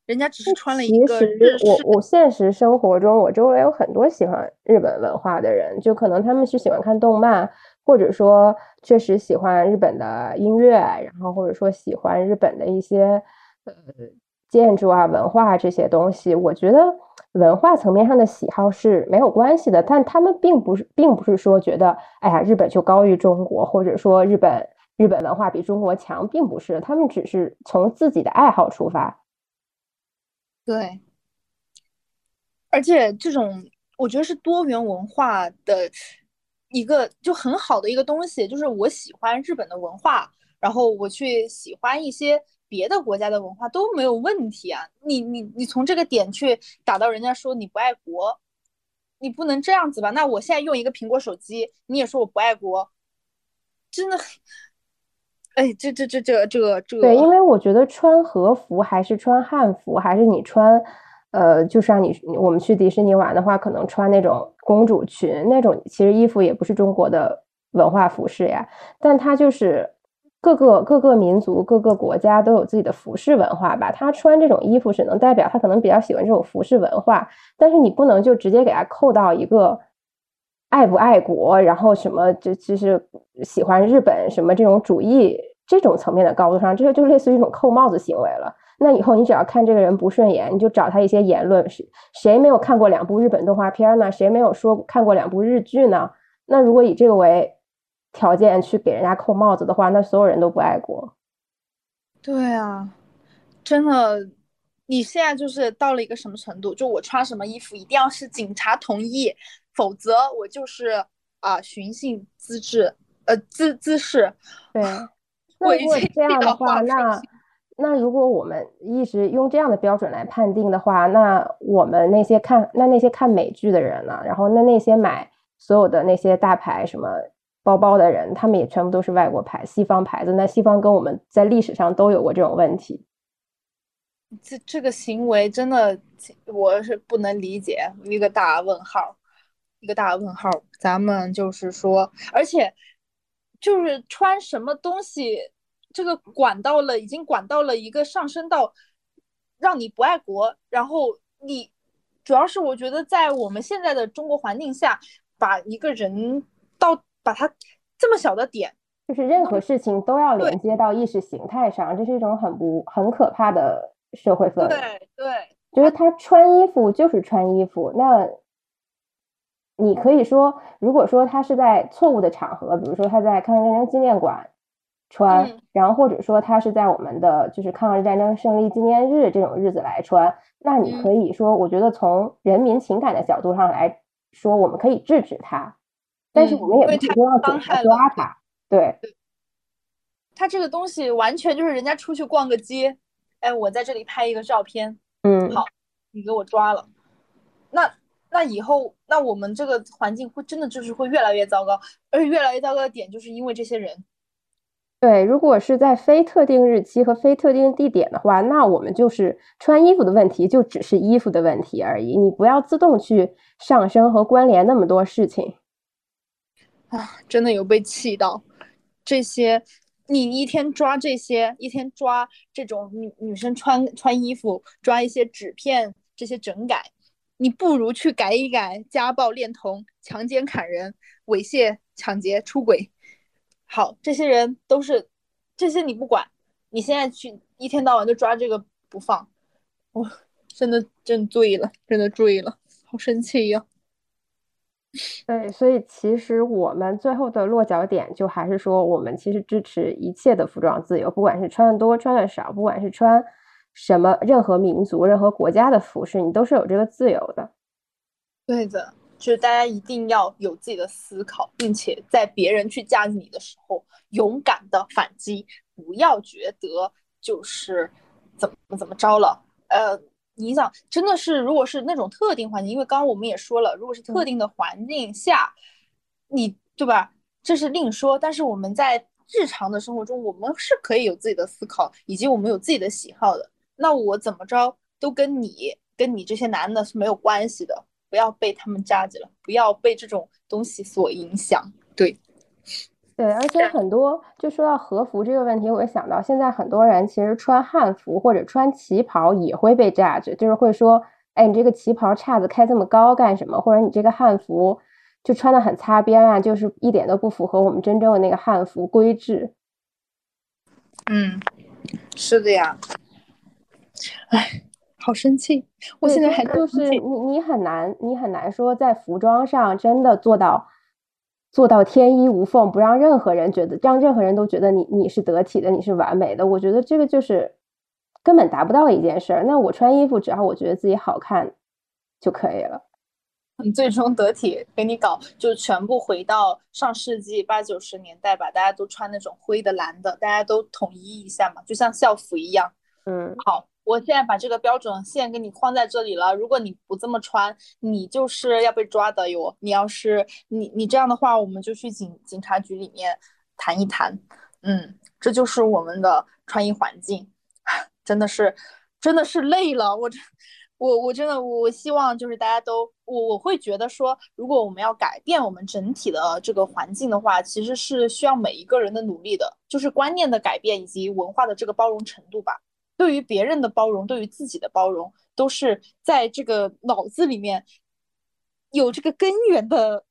人家只是穿了一个。其实我我现实生活中，我周围有很多喜欢日本文化的人，就可能他们是喜欢看动漫，或者说确实喜欢日本的音乐，然后或者说喜欢日本的一些呃建筑啊、文化这些东西。我觉得文化层面上的喜好是没有关系的，但他们并不是，并不是说觉得哎呀日本就高于中国，或者说日本日本文化比中国强，并不是，他们只是从自己的爱好出发。对，而且这种我觉得是多元文化的一个就很好的一个东西，就是我喜欢日本的文化，然后我去喜欢一些别的国家的文化都没有问题啊。你你你从这个点去打到人家说你不爱国，你不能这样子吧？那我现在用一个苹果手机，你也说我不爱国，真的。哎，这这这这这这对，因为我觉得穿和服还是穿汉服，还是你穿，呃，就是像你我们去迪士尼玩的话，可能穿那种公主裙那种，其实衣服也不是中国的文化服饰呀。但它就是各个各个民族、各个国家都有自己的服饰文化吧。他穿这种衣服只能代表他可能比较喜欢这种服饰文化，但是你不能就直接给他扣到一个爱不爱国，然后什么就其实喜欢日本什么这种主义。这种层面的高度上，这个就类似于一种扣帽子行为了。那以后你只要看这个人不顺眼，你就找他一些言论。谁谁没有看过两部日本动画片呢？谁没有说看过两部日剧呢？那如果以这个为条件去给人家扣帽子的话，那所有人都不爱国。对啊，真的，你现在就是到了一个什么程度？就我穿什么衣服一定要是警察同意，否则我就是啊寻衅滋事，呃滋滋事。对。那如果这样的话，那那如果我们一直用这样的标准来判定的话，那我们那些看那那些看美剧的人呢？然后那那些买所有的那些大牌什么包包的人，他们也全部都是外国牌、西方牌子。那西方跟我们在历史上都有过这种问题。这这个行为真的我是不能理解，一个大问号，一个大问号。咱们就是说，而且。就是穿什么东西，这个管到了，已经管到了一个上升到让你不爱国。然后你主要是我觉得在我们现在的中国环境下，把一个人到把他这么小的点，就是任何事情都要连接到意识形态上，这是一种很不很可怕的社会氛围。对对，就是他穿衣服就是穿衣服，那。你可以说，如果说他是在错误的场合，比如说他在抗日战争纪念馆穿，然后或者说他是在我们的就是抗日战争胜利纪念日这种日子来穿，那你可以说，我觉得从人民情感的角度上来说，我们可以制止他，但是我们也不是说要警察抓他，对。他这个东西完全就是人家出去逛个街，哎，我在这里拍一个照片，嗯，好，你给我抓了，那那以后那我们这个环境会真的就是会越来越糟糕，而且越来越糟糕的点就是因为这些人。对，如果是在非特定日期和非特定地点的话，那我们就是穿衣服的问题，就只是衣服的问题而已。你不要自动去上升和关联那么多事情。啊，真的有被气到。这些你一天抓这些，一天抓这种女女生穿穿衣服，抓一些纸片，这些整改，你不如去改一改家暴、恋童、强奸、砍人、猥亵、抢劫、出轨。好，这些人都是这些你不管，你现在去一天到晚就抓这个不放，我真的真醉了，真的醉了，好生气呀！对，所以其实我们最后的落脚点就还是说，我们其实支持一切的服装自由，不管是穿的多穿的少，不管是穿什么任何民族、任何国家的服饰，你都是有这个自由的。对的。就是大家一定要有自己的思考，并且在别人去架你的时候，勇敢的反击，不要觉得就是怎么怎么着了。呃，你想，真的是如果是那种特定环境，因为刚刚我们也说了，如果是特定的环境下，你对吧？这是另说。但是我们在日常的生活中，我们是可以有自己的思考，以及我们有自己的喜好的。那我怎么着都跟你跟你这些男的是没有关系的。不要被他们扎着了，不要被这种东西所影响。对，对，而且很多就说到和服这个问题，我想到现在很多人其实穿汉服或者穿旗袍也会被扎着，就是会说，哎，你这个旗袍叉子开这么高干什么？或者你这个汉服就穿的很擦边啊，就是一点都不符合我们真正的那个汉服规制。嗯，是的呀。哎。好生气！我现在还就是你，你很难，你很难说在服装上真的做到做到天衣无缝，不让任何人觉得，让任何人都觉得你你是得体的，你是完美的。我觉得这个就是根本达不到一件事儿。那我穿衣服，只要我觉得自己好看就可以了。你最终得体，给你搞就全部回到上世纪八九十年代吧，大家都穿那种灰的、蓝的，大家都统一一下嘛，就像校服一样。嗯，好。我现在把这个标准线给你框在这里了。如果你不这么穿，你就是要被抓的哟。你要是你你这样的话，我们就去警警察局里面谈一谈。嗯，这就是我们的穿衣环境，真的是真的是累了。我我我真的我希望就是大家都我我会觉得说，如果我们要改变我们整体的这个环境的话，其实是需要每一个人的努力的，就是观念的改变以及文化的这个包容程度吧。对于别人的包容，对于自己的包容，都是在这个脑子里面有这个根源的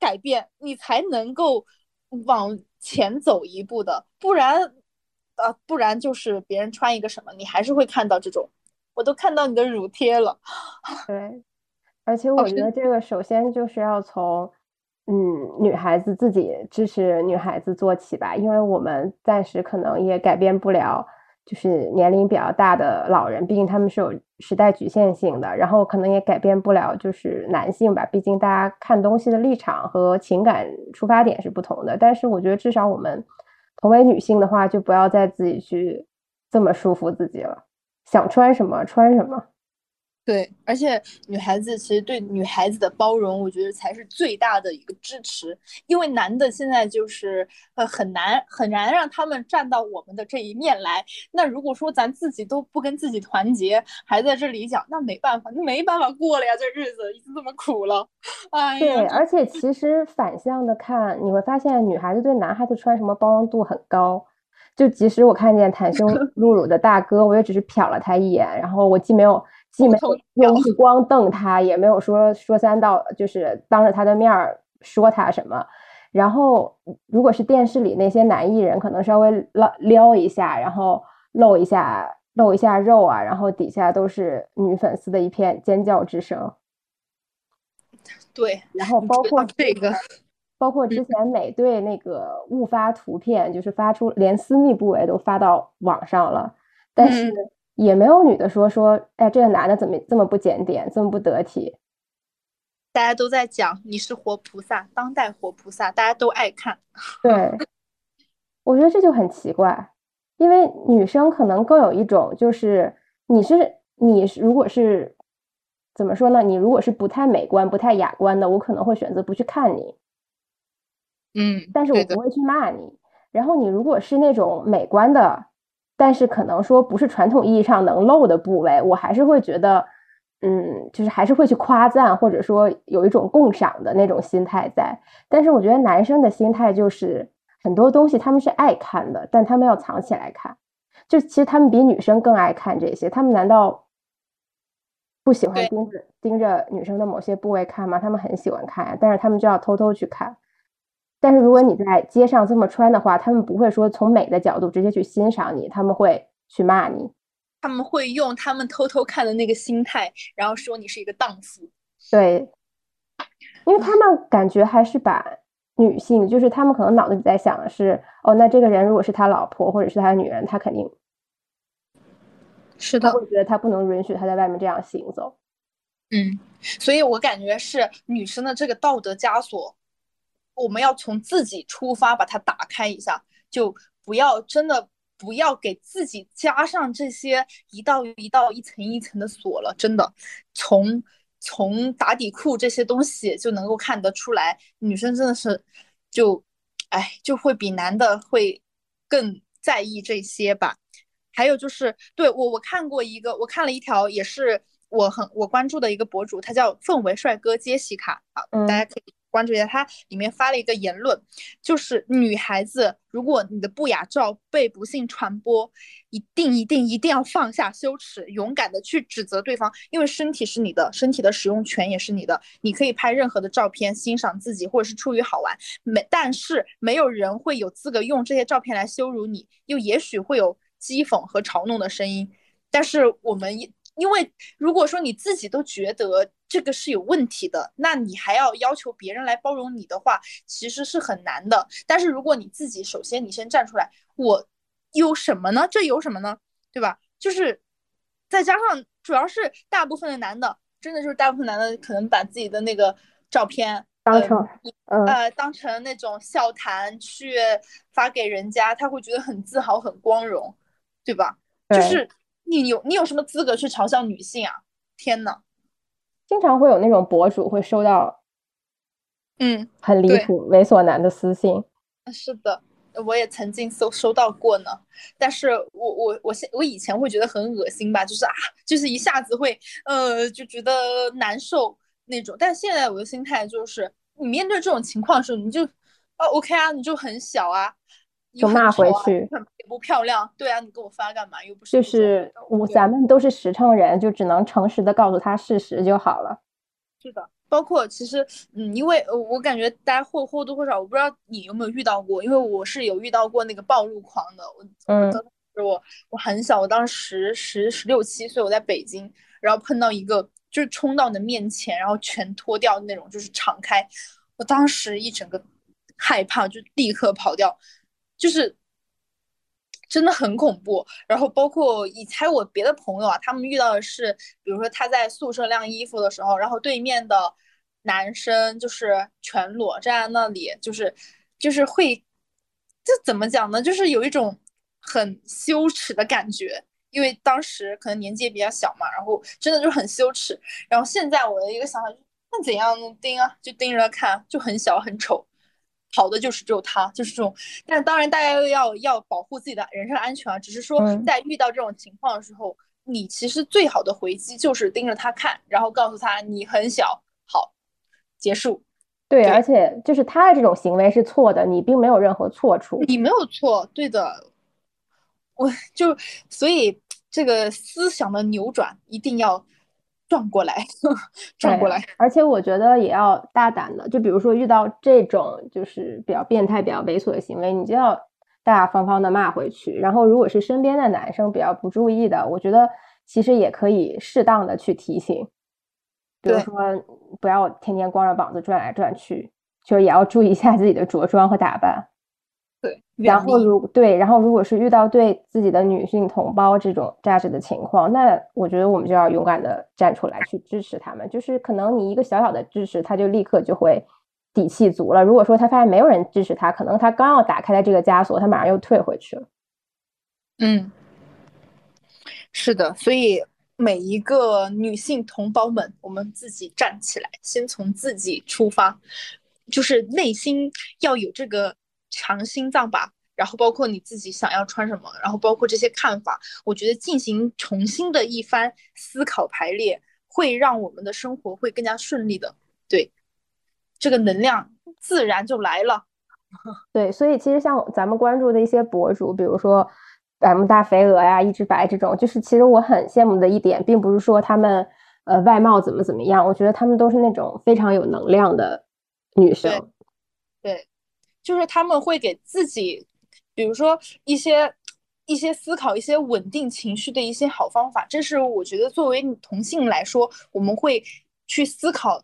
改变，你才能够往前走一步的。不然，啊，不然就是别人穿一个什么，你还是会看到这种。我都看到你的乳贴了。对，而且我觉得这个首先就是要从嗯女孩子自己支持女孩子做起吧，因为我们暂时可能也改变不了。就是年龄比较大的老人，毕竟他们是有时代局限性的，然后可能也改变不了，就是男性吧，毕竟大家看东西的立场和情感出发点是不同的。但是我觉得至少我们同为女性的话，就不要再自己去这么束缚自己了，想穿什么穿什么。对，而且女孩子其实对女孩子的包容，我觉得才是最大的一个支持。因为男的现在就是呃很难很难让他们站到我们的这一面来。那如果说咱自己都不跟自己团结，还在这里讲，那没办法，那没办法过了呀，这日子已经这么苦了。哎，对，而且其实反向的看，你会发现女孩子对男孩子穿什么包容度很高。就即使我看见袒胸 露乳的大哥，我也只是瞟了他一眼，然后我既没有。既没有用目光瞪他，也没有说说三道，就是当着他的面儿说他什么。然后，如果是电视里那些男艺人，可能稍微撩撩一下，然后露一下露一下肉啊，然后底下都是女粉丝的一片尖叫之声。对，然后包括这个，包括之前美队那个误发图片，就是发出连私密部位都发到网上了，但是。也没有女的说说，哎，这个男的怎么这么不检点，这么不得体？大家都在讲你是活菩萨，当代活菩萨，大家都爱看。对，我觉得这就很奇怪，因为女生可能更有一种就是你是你如果是怎么说呢？你如果是不太美观、不太雅观的，我可能会选择不去看你。嗯，但是我不会去骂你。然后你如果是那种美观的，但是可能说不是传统意义上能露的部位，我还是会觉得，嗯，就是还是会去夸赞，或者说有一种共赏的那种心态在。但是我觉得男生的心态就是很多东西他们是爱看的，但他们要藏起来看。就其实他们比女生更爱看这些，他们难道不喜欢盯着盯着女生的某些部位看吗？他们很喜欢看呀，但是他们就要偷偷去看。但是如果你在街上这么穿的话，他们不会说从美的角度直接去欣赏你，他们会去骂你。他们会用他们偷偷看的那个心态，然后说你是一个荡妇。对，因为他们感觉还是把女性，就是他们可能脑子里在想的是，哦，那这个人如果是他老婆或者是他的女人，他肯定是的，会觉得他不能允许他在外面这样行走。嗯，所以我感觉是女生的这个道德枷锁。我们要从自己出发，把它打开一下，就不要真的不要给自己加上这些一道一道、一层一层的锁了。真的，从从打底裤这些东西就能够看得出来，女生真的是就，哎，就会比男的会更在意这些吧。还有就是，对我我看过一个，我看了一条，也是我很我关注的一个博主，他叫氛围帅哥杰西卡啊，大家可以。关注一下，他里面发了一个言论，就是女孩子，如果你的不雅照被不幸传播，一定一定一定要放下羞耻，勇敢的去指责对方，因为身体是你的，身体的使用权也是你的，你可以拍任何的照片欣赏自己，或者是出于好玩，没，但是没有人会有资格用这些照片来羞辱你，又也许会有讥讽和嘲弄的声音，但是我们一。因为如果说你自己都觉得这个是有问题的，那你还要要求别人来包容你的话，其实是很难的。但是如果你自己首先你先站出来，我有什么呢？这有什么呢？对吧？就是再加上主要是大部分的男的，真的就是大部分男的可能把自己的那个照片当成呃当成那种笑谈去发给人家，他会觉得很自豪、很光荣，对吧？就是。你有你有什么资格去嘲笑女性啊？天呐，经常会有那种博主会收到，嗯，很离谱、猥琐男的私信。是的，我也曾经收收到过呢。但是我我我现我以前会觉得很恶心吧，就是啊，就是一下子会呃就觉得难受那种。但现在我的心态就是，你面对这种情况的时候，你就啊 OK 啊，你就很小啊。就骂回去，也不漂亮。对啊，你给我发干嘛？又不是就是我，咱们都是实诚人，就只能诚实的告诉他事实就好了。是的，包括其实，嗯，因为我感觉大家或或多或少，我不知道你有没有遇到过，因为我是有遇到过那个暴露狂的。我嗯，我我很小，我当时十十六七岁，我在北京，然后碰到一个就是冲到你的面前，然后全脱掉那种，就是敞开，我当时一整个害怕，就立刻跑掉。就是真的很恐怖，然后包括以前我别的朋友啊，他们遇到的是，比如说他在宿舍晾衣服的时候，然后对面的男生就是全裸站在那里，就是就是会，这怎么讲呢？就是有一种很羞耻的感觉，因为当时可能年纪也比较小嘛，然后真的就很羞耻。然后现在我的一个想法就是，那怎样盯啊？就盯着看，就很小很丑。好的就是只有他，就是这种。但当然，大家又要要保护自己的人身安全啊。只是说，在遇到这种情况的时候，你其实最好的回击就是盯着他看，然后告诉他你很小，好，结束。对，而且就是他的这种行为是错的，你并没有任何错处。你没有错，对的。我就所以这个思想的扭转一定要。转过来，转过来，而且我觉得也要大胆的，就比如说遇到这种就是比较变态、比较猥琐的行为，你就要大大方方的骂回去。然后，如果是身边的男生比较不注意的，我觉得其实也可以适当的去提醒，比如说不要天天光着膀子转来转去，就是也要注意一下自己的着装和打扮。对，然后如对，然后如果是遇到对自己的女性同胞这种价值的情况，那我觉得我们就要勇敢的站出来去支持他们。就是可能你一个小小的支持，他就立刻就会底气足了。如果说他发现没有人支持他，可能他刚要打开的这个枷锁，他马上又退回去了。嗯，是的，所以每一个女性同胞们，我们自己站起来，先从自己出发，就是内心要有这个强心脏吧。然后包括你自己想要穿什么，然后包括这些看法，我觉得进行重新的一番思考排列，会让我们的生活会更加顺利的。对，这个能量自然就来了。对，所以其实像咱们关注的一些博主，比如说 M 大肥鹅呀、一只白这种，就是其实我很羡慕的一点，并不是说他们呃外貌怎么怎么样，我觉得他们都是那种非常有能量的女生。对，就是他们会给自己。比如说一些一些思考、一些稳定情绪的一些好方法，这是我觉得作为同性来说，我们会去思考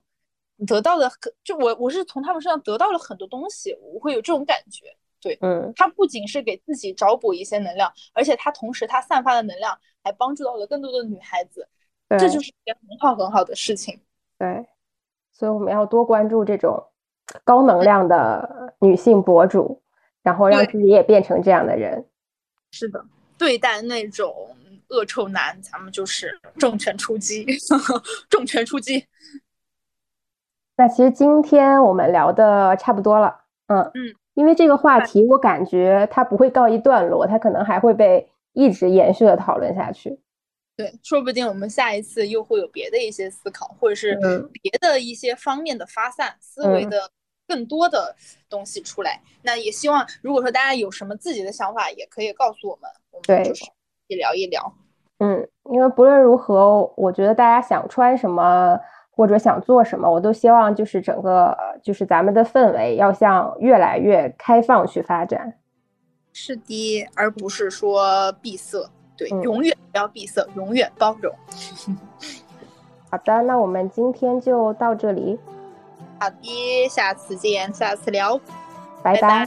得到的。就我我是从他们身上得到了很多东西，我会有这种感觉。对，嗯，他不仅是给自己找补一些能量，而且他同时他散发的能量还帮助到了更多的女孩子，这就是一件很好很好的事情。对，所以我们要多关注这种高能量的女性博主。然后让自己也变成这样的人，是的，对待那种恶臭男，咱们就是重拳出击，重拳出击。那其实今天我们聊的差不多了，嗯嗯，因为这个话题我感觉它不会告一段落，它可能还会被一直延续的讨论下去。对，说不定我们下一次又会有别的一些思考，或者是别的一些方面的发散思维的。更多的东西出来，那也希望，如果说大家有什么自己的想法，也可以告诉我们，我们就是一聊一聊。嗯，因为不论如何，我觉得大家想穿什么或者想做什么，我都希望就是整个就是咱们的氛围要向越来越开放去发展。是的，而不是说闭塞。对，永远不要闭塞，永远包容。好的，那我们今天就到这里。好的，下次见，下次聊，拜拜。